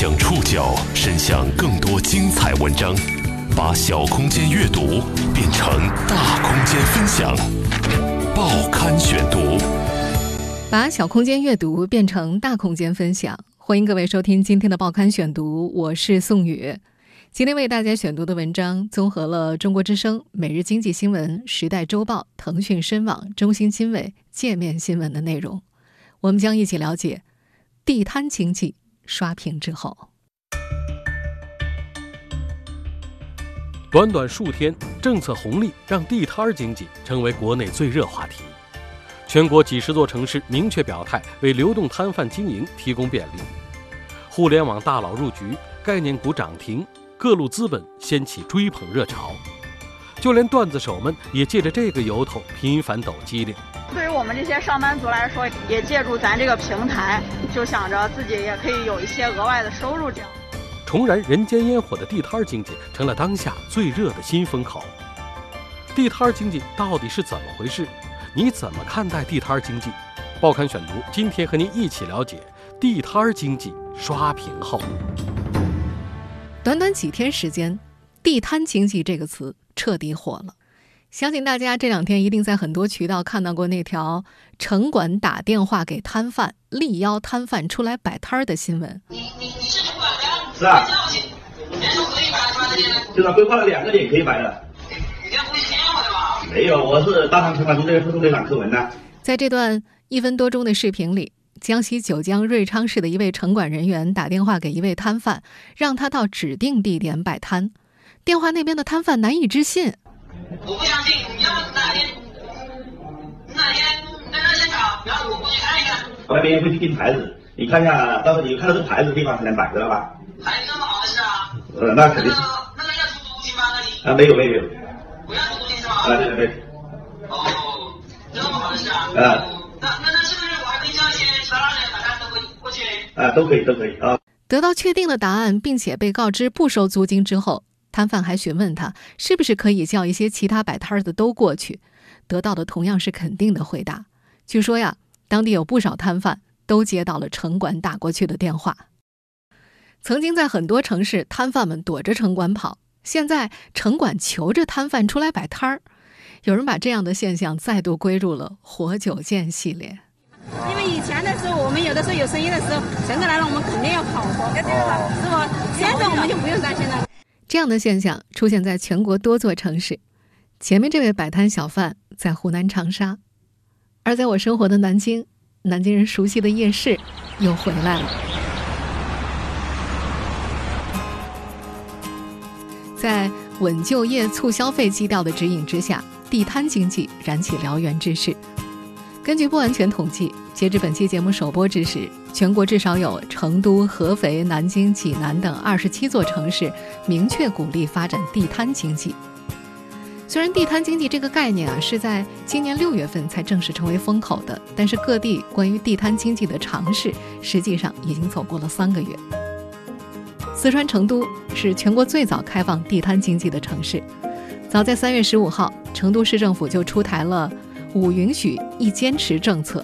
将触角伸向更多精彩文章，把小空间阅读变成大空间分享。报刊选读，把小空间阅读变成大空间分享。欢迎各位收听今天的报刊选读，我是宋宇。今天为大家选读的文章综合了中国之声、每日经济新闻、时代周报、腾讯深网、中新经纬、界面新闻的内容。我们将一起了解地摊经济刷屏之后。短短数天，政策红利让地摊儿经济成为国内最热话题。全国几十座城市明确表态，为流动摊贩经营提供便利。互联网大佬入局，概念股涨停，各路资本掀起追捧热潮。就连段子手们也借着这个由头频繁抖机灵。对于我们这些上班族来说，也借助咱这个平台，就想着自己也可以有一些额外的收入。这样，重燃人间烟火的地摊经济成了当下最热的新风口。地摊经济到底是怎么回事？你怎么看待地摊经济？报刊选读今天和您一起了解地摊经济刷屏后。短短几天时间，地摊经济这个词彻底火了。相信大家这两天一定在很多渠道看到过那条城管打电话给摊贩，力邀摊贩出来摆摊儿的新闻。你你你是城管的？是啊。人说可以摆出来的。就是规划了两个点可以摆的。你这不是骗我的吧？没有，我是大唐城管中队副中队长柯文呐。在这段一分多钟的视频里，江西九江瑞昌市的一位城管人员打电话给一位摊贩，让他到指定地点摆摊。电话那边的摊贩难以置信。我不相信，你要哪天，哪天在那现场，然后我过去看一看。我那边会去钉牌子，你看一下，到时候你看到这牌子的地方才能摆，知道吧？还有这么好的事啊？呃，那肯定。那个那个要出租金吗？那里？啊，没有没有。不要出租金是吧？啊，对对对。哦，这么好的事啊？啊。那那那是不是我还可以叫一些其他人，大家都可以过去？啊，都可以都可以啊。得到确定的答案，并且被告知不收租金之后。摊贩还询问他是不是可以叫一些其他摆摊的都过去，得到的同样是肯定的回答。据说呀，当地有不少摊贩都接到了城管打过去的电话。曾经在很多城市，摊贩们躲着城管跑，现在城管求着摊贩出来摆摊儿。有人把这样的现象再度归入了“活久见”系列。因为以前的时候，我们有的时候有生意的时候，城管来了，我们肯定要跑的，是吧？现在我们就不用担心了。这样的现象出现在全国多座城市。前面这位摆摊小贩在湖南长沙，而在我生活的南京，南京人熟悉的夜市又回来了。在稳就业、促消费基调的指引之下，地摊经济燃起燎原之势。根据不完全统计，截至本期节目首播之时，全国至少有成都、合肥、南京、济南等二十七座城市明确鼓励发展地摊经济。虽然地摊经济这个概念啊是在今年六月份才正式成为风口的，但是各地关于地摊经济的尝试实际上已经走过了三个月。四川成都是全国最早开放地摊经济的城市，早在三月十五号，成都市政府就出台了。五允许一坚持政策，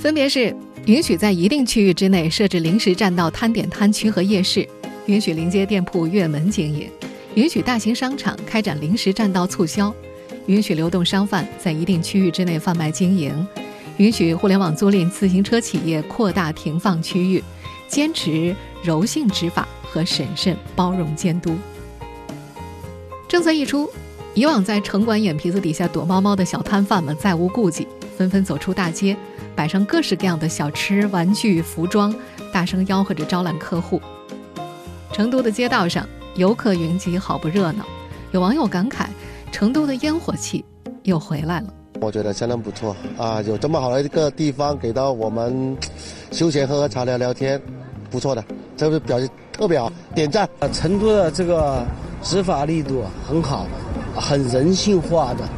分别是允许在一定区域之内设置临时占道、摊点、摊区和夜市，允许临街店铺月门经营，允许大型商场开展临时占道促销，允许流动商贩在一定区域之内贩卖经营，允许互联网租赁自行车企业扩大停放区域，坚持柔性执法和审慎包容监督。政策一出。以往在城管眼皮子底下躲猫猫的小摊贩们再无顾忌，纷纷走出大街，摆上各式各样的小吃、玩具、服装，大声吆喝着招揽客户。成都的街道上游客云集，好不热闹。有网友感慨：成都的烟火气又回来了。我觉得相当不错啊，有这么好的一个地方给到我们 休闲喝喝茶、聊聊天，不错的，这个表现特别好，点赞。成都的这个执法力度很好。很人性化的，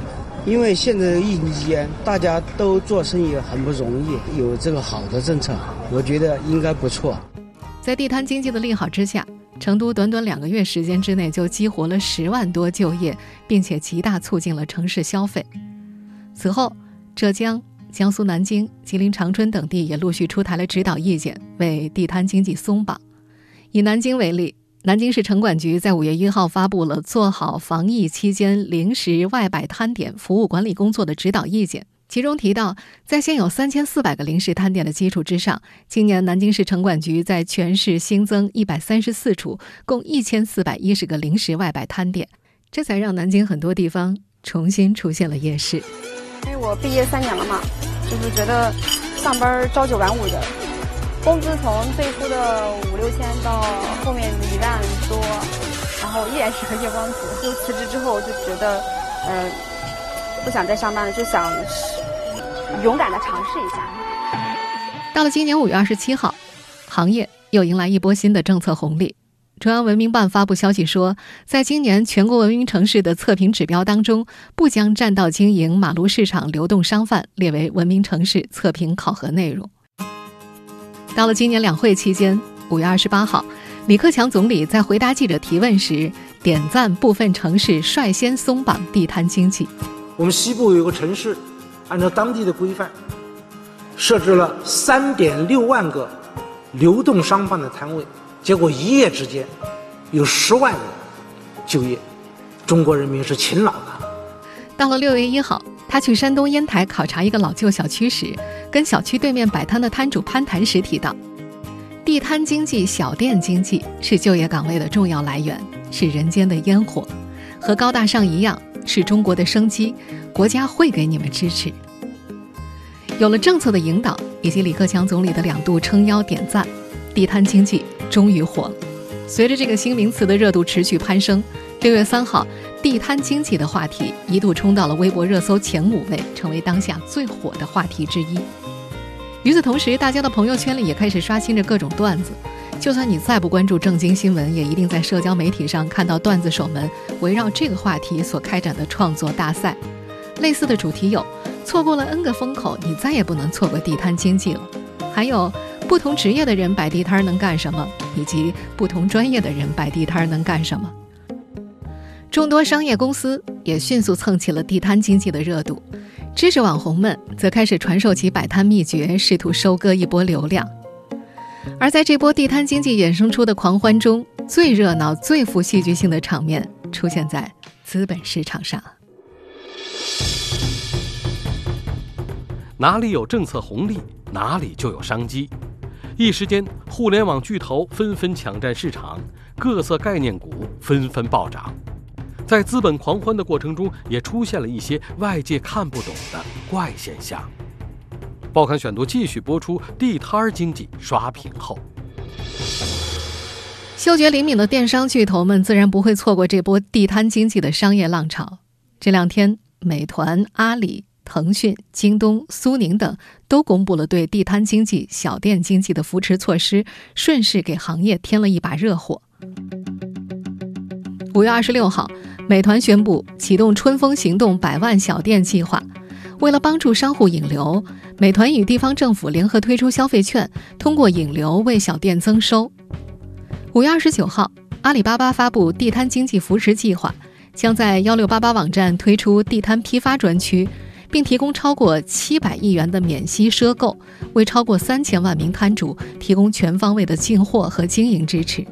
因为现在疫情期间，大家都做生意很不容易，有这个好的政策，我觉得应该不错。在地摊经济的利好之下，成都短短两个月时间之内就激活了十万多就业，并且极大促进了城市消费。此后，浙江、江苏南京、吉林长春等地也陆续出台了指导意见，为地摊经济松绑。以南京为例，南京市城管局在五月一号发布了做好防疫期间临时外摆摊点服务管理工作的指导意见。其中提到，在现有三千四百个临时摊点的基础之上，今年南京市城管局在全市新增一百三十四处，共一千四百一十个临时外摆摊点，这才让南京很多地方重新出现了夜市。因为我毕业三年了嘛，就是觉得上班朝九晚五的，工资从最初的五六千到后面一万多，然后依然是个月光族。就辞职之后，就觉得，呃，不想再上班了，就想。勇敢的尝试一下。到了今年五月二十七号，行业又迎来一波新的政策红利。中央文明办发布消息说，在今年全国文明城市的测评指标当中，不将占道经营、马路市场、流动商贩列为文明城市测评考核内容。到了今年两会期间，五月二十八号，李克强总理在回答记者提问时，点赞部分城市率先松绑地摊经济。我们西部有个城市。按照当地的规范，设置了三点六万个流动商贩的摊位，结果一夜之间有十万人就业。中国人民是勤劳的。到了六月一号，他去山东烟台考察一个老旧小区时，跟小区对面摆摊的摊主攀谈时提到，地摊经济、小店经济是就业岗位的重要来源，是人间的烟火，和高大上一样，是中国的生机。国家会给你们支持。有了政策的引导，以及李克强总理的两度撑腰点赞，地摊经济终于火了。随着这个新名词的热度持续攀升，六月三号，地摊经济的话题一度冲到了微博热搜前五位，成为当下最火的话题之一。与此同时，大家的朋友圈里也开始刷新着各种段子。就算你再不关注正经新闻，也一定在社交媒体上看到段子手们围绕这个话题所开展的创作大赛。类似的主题有：错过了 N 个风口，你再也不能错过地摊经济了；还有不同职业的人摆地摊能干什么，以及不同专业的人摆地摊能干什么。众多商业公司也迅速蹭起了地摊经济的热度，知识网红们则开始传授其摆摊秘诀，试图收割一波流量。而在这波地摊经济衍生出的狂欢中，最热闹、最富戏剧性的场面出现在资本市场上。哪里有政策红利，哪里就有商机。一时间，互联网巨头纷纷抢占市场，各色概念股纷纷暴涨。在资本狂欢的过程中，也出现了一些外界看不懂的怪现象。报刊选读继续播出：地摊儿经济刷屏后，嗅觉灵敏的电商巨头们自然不会错过这波地摊经济的商业浪潮。这两天，美团、阿里。腾讯、京东、苏宁等都公布了对地摊经济、小店经济的扶持措施，顺势给行业添了一把热火。五月二十六号，美团宣布启动“春风行动”百万小店计划，为了帮助商户引流，美团与地方政府联合推出消费券，通过引流为小店增收。五月二十九号，阿里巴巴发布地摊经济扶持计划，将在幺六八八网站推出地摊批发专区。并提供超过七百亿元的免息赊购，为超过三千万名摊主提供全方位的进货和经营支持。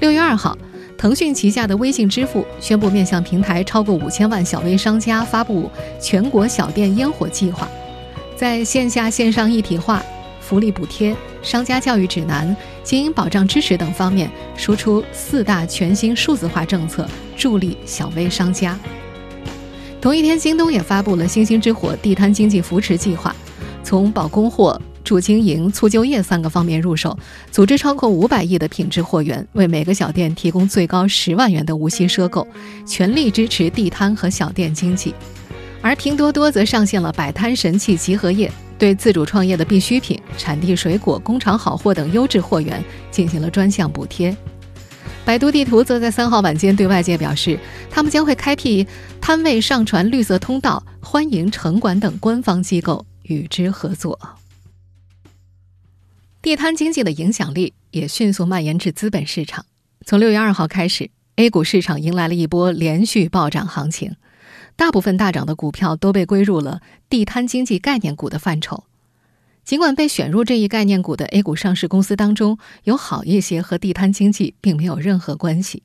六月二号，腾讯旗下的微信支付宣布面向平台超过五千万小微商家发布全国小店烟火计划，在线下线上一体化、福利补贴、商家教育指南、经营保障支持等方面输出四大全新数字化政策，助力小微商家。同一天，京东也发布了“星星之火”地摊经济扶持计划，从保供货、助经营、促就业三个方面入手，组织超过五百亿的品质货源，为每个小店提供最高十万元的无息赊购，全力支持地摊和小店经济。而拼多多则上线了摆摊神器集合页，对自主创业的必需品、产地水果、工厂好货等优质货源进行了专项补贴。百度地图则在三号晚间对外界表示，他们将会开辟摊位上传绿色通道，欢迎城管等官方机构与之合作。地摊经济的影响力也迅速蔓延至资本市场。从六月二号开始，A 股市场迎来了一波连续暴涨行情。大部分大涨的股票都被归入了地摊经济概念股的范畴。尽管被选入这一概念股的 A 股上市公司当中，有好一些和地摊经济并没有任何关系。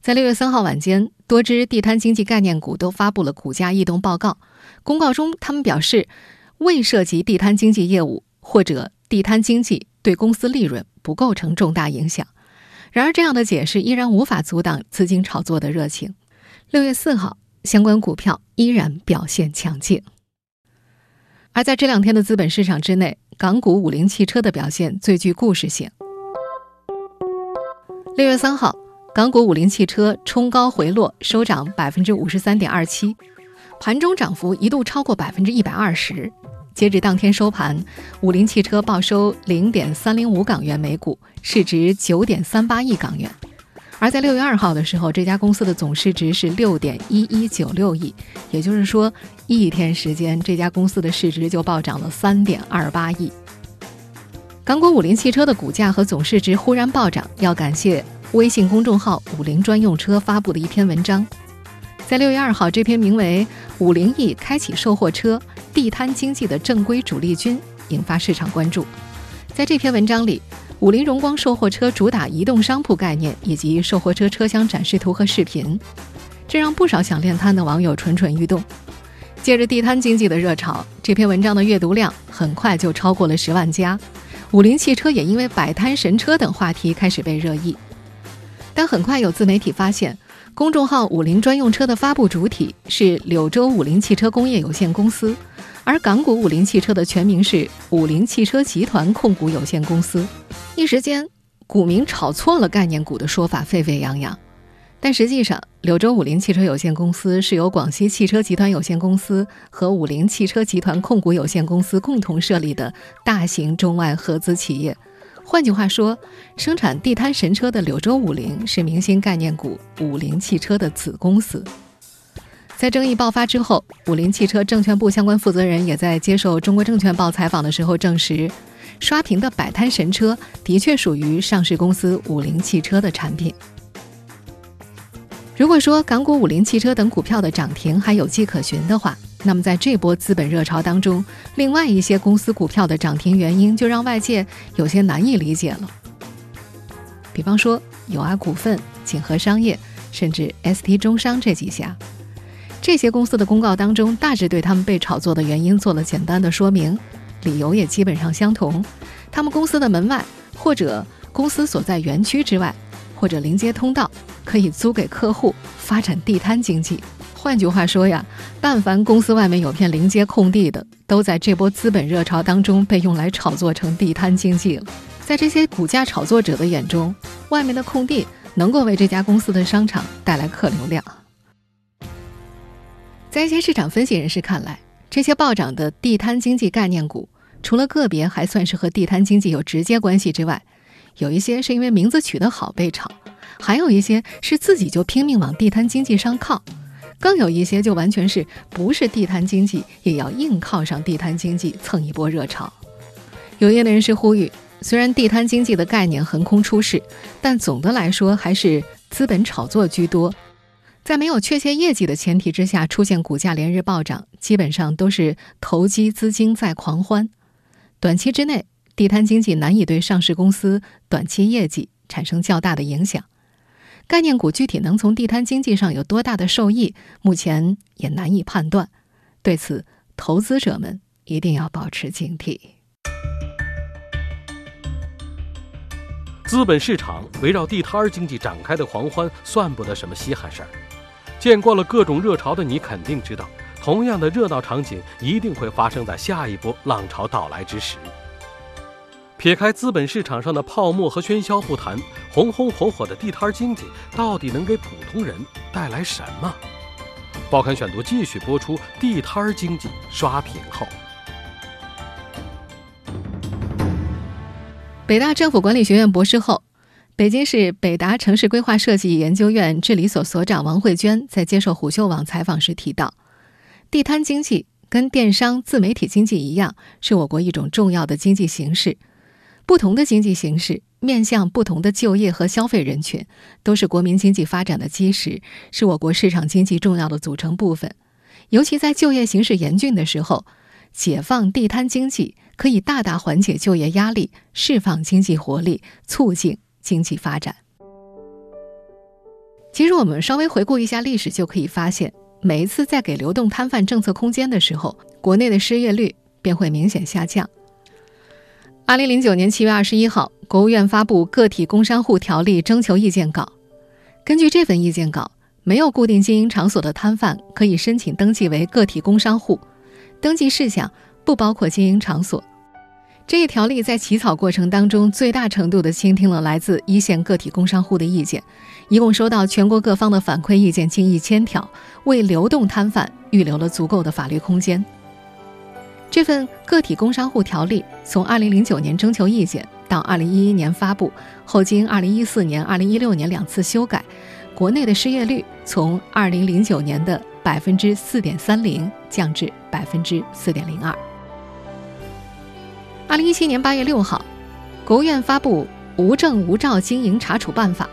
在六月三号晚间，多只地摊经济概念股都发布了股价异动报告。公告中，他们表示未涉及地摊经济业务，或者地摊经济对公司利润不构成重大影响。然而，这样的解释依然无法阻挡资金炒作的热情。六月四号，相关股票依然表现强劲。而在这两天的资本市场之内，港股五菱汽车的表现最具故事性。六月三号，港股五菱汽车冲高回落，收涨百分之五十三点二七，盘中涨幅一度超过百分之一百二十。截止当天收盘，五菱汽车报收零点三零五港元每股，市值九点三八亿港元。而在六月二号的时候，这家公司的总市值是六点一一九六亿，也就是说，一天时间，这家公司的市值就暴涨了三点二八亿。港股五菱汽车的股价和总市值忽然暴涨，要感谢微信公众号“五菱专用车”发布的一篇文章。在六月二号，这篇名为《五菱翼开启售货车地摊经济的正规主力军》，引发市场关注。在这篇文章里，五菱荣光售货车主打移动商铺概念以及售货车车厢展示图和视频，这让不少想练摊的网友蠢蠢欲动。借着地摊经济的热潮，这篇文章的阅读量很快就超过了十万加。五菱汽车也因为摆摊神车等话题开始被热议，但很快有自媒体发现，公众号“五菱专用车”的发布主体是柳州五菱汽车工业有限公司。而港股五菱汽车的全名是五菱汽车集团控股有限公司，一时间股民炒错了概念股的说法沸沸扬扬。但实际上，柳州五菱汽车有限公司是由广西汽车集团有限公司和五菱汽车集团控股有限公司共同设立的大型中外合资企业。换句话说，生产地摊神车的柳州五菱是明星概念股五菱汽车的子公司。在争议爆发之后，五菱汽车证券部相关负责人也在接受中国证券报采访的时候证实，刷屏的摆摊神车的确属于上市公司五菱汽车的产品。如果说港股五菱汽车等股票的涨停还有迹可循的话，那么在这波资本热潮当中，另外一些公司股票的涨停原因就让外界有些难以理解了。比方说友阿股份、锦和商业，甚至 ST 中商这几家。这些公司的公告当中，大致对他们被炒作的原因做了简单的说明，理由也基本上相同。他们公司的门外，或者公司所在园区之外，或者临街通道，可以租给客户，发展地摊经济。换句话说呀，但凡公司外面有片临街空地的，都在这波资本热潮当中被用来炒作成地摊经济了。在这些股价炒作者的眼中，外面的空地能够为这家公司的商场带来客流量。在一些市场分析人士看来，这些暴涨的地摊经济概念股，除了个别还算是和地摊经济有直接关系之外，有一些是因为名字取得好被炒，还有一些是自己就拼命往地摊经济上靠，更有一些就完全是不是地摊经济也要硬靠上地摊经济蹭一波热潮。有业内人士呼吁，虽然地摊经济的概念横空出世，但总的来说还是资本炒作居多。在没有确切业绩的前提之下，出现股价连日暴涨，基本上都是投机资金在狂欢。短期之内，地摊经济难以对上市公司短期业绩产生较大的影响。概念股具体能从地摊经济上有多大的受益，目前也难以判断。对此，投资者们一定要保持警惕。资本市场围绕地摊儿经济展开的狂欢，算不得什么稀罕事儿。见惯了各种热潮的你，肯定知道，同样的热闹场景一定会发生在下一波浪潮到来之时。撇开资本市场上的泡沫和喧嚣不谈，红红火火的地摊经济到底能给普通人带来什么？报刊选读继续播出：地摊经济刷屏后，北大政府管理学院博士后。北京市北达城市规划设计研究院治理所所长王慧娟在接受虎嗅网采访时提到，地摊经济跟电商、自媒体经济一样，是我国一种重要的经济形式。不同的经济形势面向不同的就业和消费人群，都是国民经济发展的基石，是我国市场经济重要的组成部分。尤其在就业形势严峻的时候，解放地摊经济可以大大缓解就业压力，释放经济活力，促进经济发展。其实，我们稍微回顾一下历史，就可以发现，每一次在给流动摊贩政策空间的时候，国内的失业率便会明显下降。二零零九年七月二十一号，国务院发布《个体工商户条例》征求意见稿。根据这份意见稿，没有固定经营场所的摊贩可以申请登记为个体工商户，登记事项不包括经营场所。这一条例在起草过程当中，最大程度地倾听了来自一线个体工商户的意见，一共收到全国各方的反馈意见近一千条，为流动摊贩预留了足够的法律空间。这份个体工商户条例从2009年征求意见到2011年发布后，经2014年、2016年两次修改，国内的失业率从2009年的百分之四点三零降至百分之四点零二。2017年8月6号，国务院发布《无证无照经营查处办法》，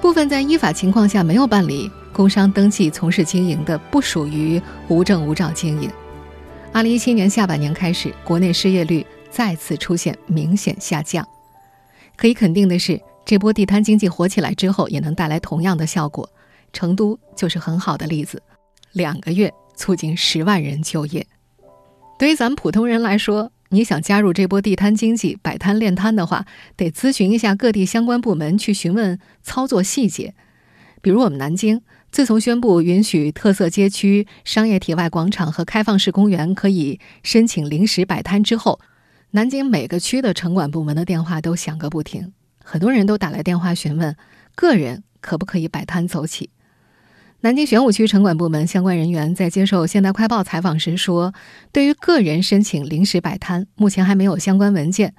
部分在依法情况下没有办理工商登记从事经营的，不属于无证无照经营。二零一七年下半年开始，国内失业率再次出现明显下降。可以肯定的是，这波地摊经济火起来之后，也能带来同样的效果。成都就是很好的例子，两个月促进十万人就业。对于咱们普通人来说，你想加入这波地摊经济、摆摊练摊的话，得咨询一下各地相关部门，去询问操作细节。比如我们南京。自从宣布允许特色街区、商业体外广场和开放式公园可以申请临时摆摊之后，南京每个区的城管部门的电话都响个不停，很多人都打来电话询问个人可不可以摆摊走起。南京玄武区城管部门相关人员在接受《现代快报》采访时说：“对于个人申请临时摆摊，目前还没有相关文件。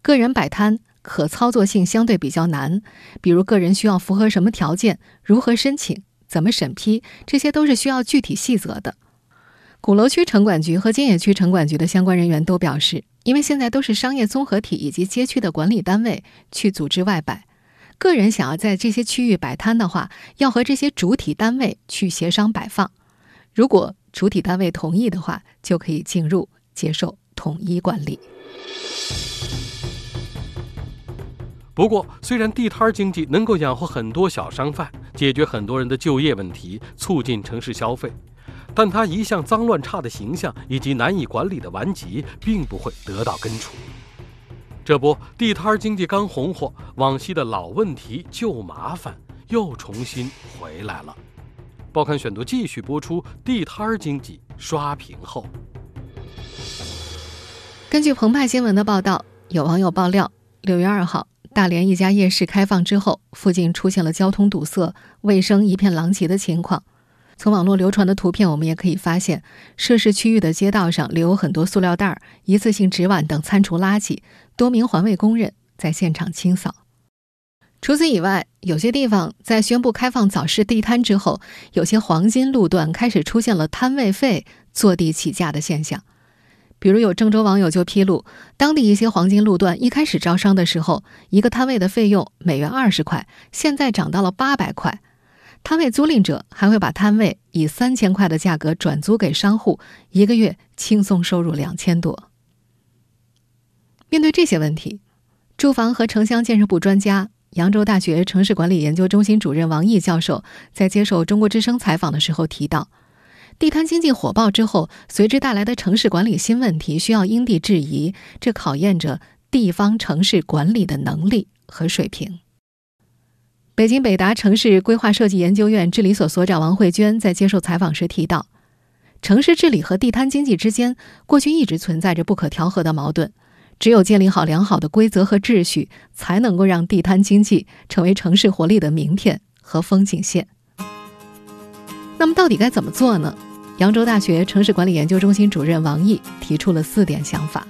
个人摆摊可操作性相对比较难，比如个人需要符合什么条件，如何申请。”怎么审批？这些都是需要具体细则的。鼓楼区城管局和金野区城管局的相关人员都表示，因为现在都是商业综合体以及街区的管理单位去组织外摆，个人想要在这些区域摆摊的话，要和这些主体单位去协商摆放。如果主体单位同意的话，就可以进入接受统一管理。不过，虽然地摊经济能够养活很多小商贩，解决很多人的就业问题，促进城市消费，但它一向脏乱差的形象以及难以管理的顽疾，并不会得到根除。这不，地摊经济刚红火，往昔的老问题、旧麻烦又重新回来了。报刊选读继续播出：地摊经济刷屏后，根据澎湃新闻的报道，有网友爆料，六月二号。大连一家夜市开放之后，附近出现了交通堵塞、卫生一片狼藉的情况。从网络流传的图片，我们也可以发现，涉事区域的街道上留有很多塑料袋、一次性纸碗等餐厨垃圾，多名环卫工人在现场清扫。除此以外，有些地方在宣布开放早市地摊之后，有些黄金路段开始出现了摊位费坐地起价的现象。比如有郑州网友就披露，当地一些黄金路段一开始招商的时候，一个摊位的费用每月二十块，现在涨到了八百块。摊位租赁者还会把摊位以三千块的价格转租给商户，一个月轻松收入两千多。面对这些问题，住房和城乡建设部专家、扬州大学城市管理研究中心主任王毅教授在接受中国之声采访的时候提到。地摊经济火爆之后，随之带来的城市管理新问题需要因地制宜，这考验着地方城市管理的能力和水平。北京北达城市规划设计研究院治理所所长王慧娟在接受采访时提到，城市治理和地摊经济之间过去一直存在着不可调和的矛盾，只有建立好良好的规则和秩序，才能够让地摊经济成为城市活力的名片和风景线。那么，到底该怎么做呢？扬州大学城市管理研究中心主任王毅提出了四点想法：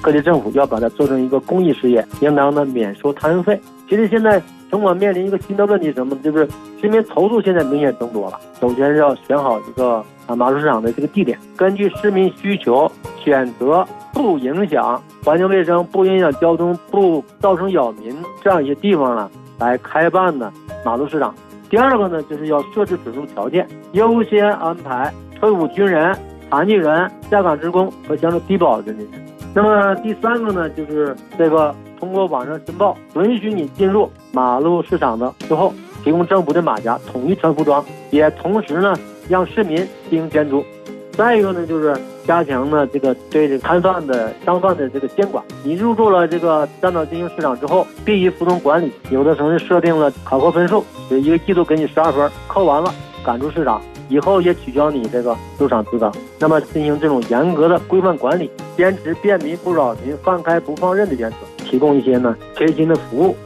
各地政府要把它做成一个公益事业，应当呢免收摊位费。其实现在城管面临一个新的问题，什么？就是居民投诉现在明显增多了。首先是要选好一个啊马路市场的这个地点，根据市民需求选择不影响环境卫生、不影响交通、不造成扰民这样一些地方呢，来开办呢马路市场。第二个呢，就是要设置准入条件，优先安排退伍军人、残疾人、下岗职工和享受低保的人员。那么第三个呢，就是这个通过网上申报，允许你进入马路市场的之后，提供政府的马甲统一穿服装，也同时呢让市民进行监督。再一个呢，就是加强呢这个对这摊贩的商贩的这个监管。你入驻了这个站到经营市场之后，必须服从管理。有的城市设定了考核分数，就一个季度给你十二分，扣完了赶出市场，以后也取消你这个入场资格。那么进行这种严格的规范管理，坚持便民不扰民、放开不放任的原则，提供一些呢贴心的服务。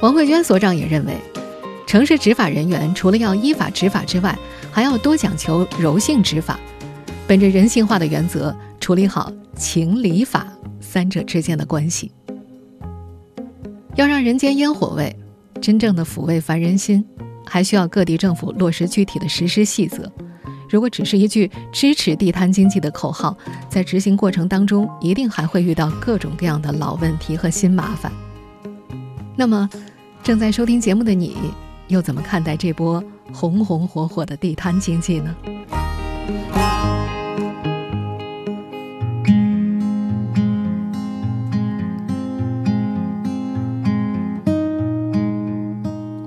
王慧娟所长也认为，城市执法人员除了要依法执法之外，还要多讲求柔性执法，本着人性化的原则处理好情理法三者之间的关系。要让人间烟火味真正的抚慰凡人心，还需要各地政府落实具体的实施细则。如果只是一句支持地摊经济的口号，在执行过程当中，一定还会遇到各种各样的老问题和新麻烦。那么，正在收听节目的你，又怎么看待这波？红红火火的地摊经济呢？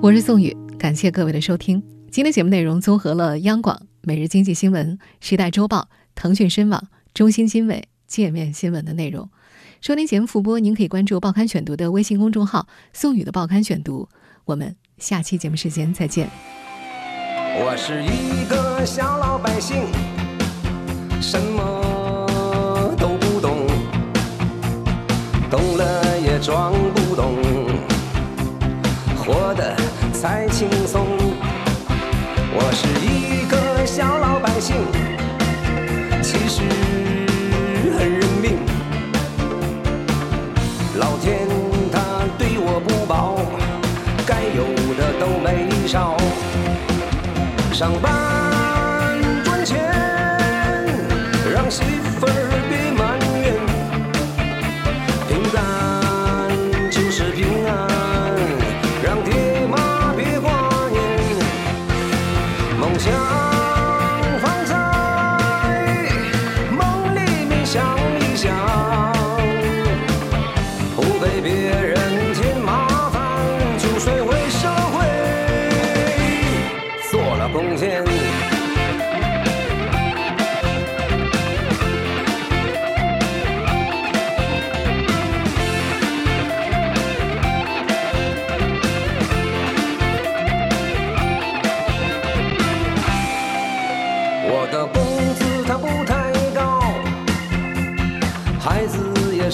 我是宋宇，感谢各位的收听。今天节目内容综合了央广、每日经济新闻、时代周报、腾讯深网、中新经纬、界面新闻的内容。收听节目复播，您可以关注“报刊选读”的微信公众号“宋宇的报刊选读”。我们下期节目时间再见。我是一个小老百姓，什么都不懂，懂了也装不懂，活得太轻松。我是一个小老百姓，其实很认命，老天他对我不薄，该有的都没少。上班赚钱，让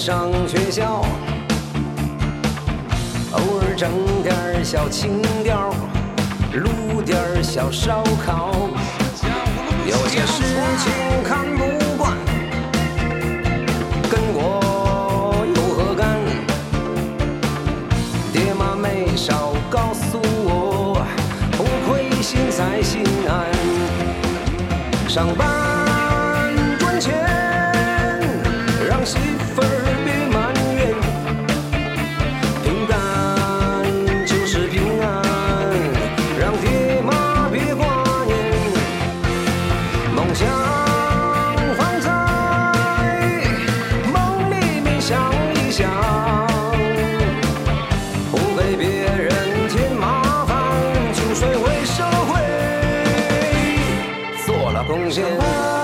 上学校，偶尔整点小情调，撸点小烧烤。有些事情看不惯，跟我有何干？爹妈没少告诉我，不亏心才心安。上班贡献。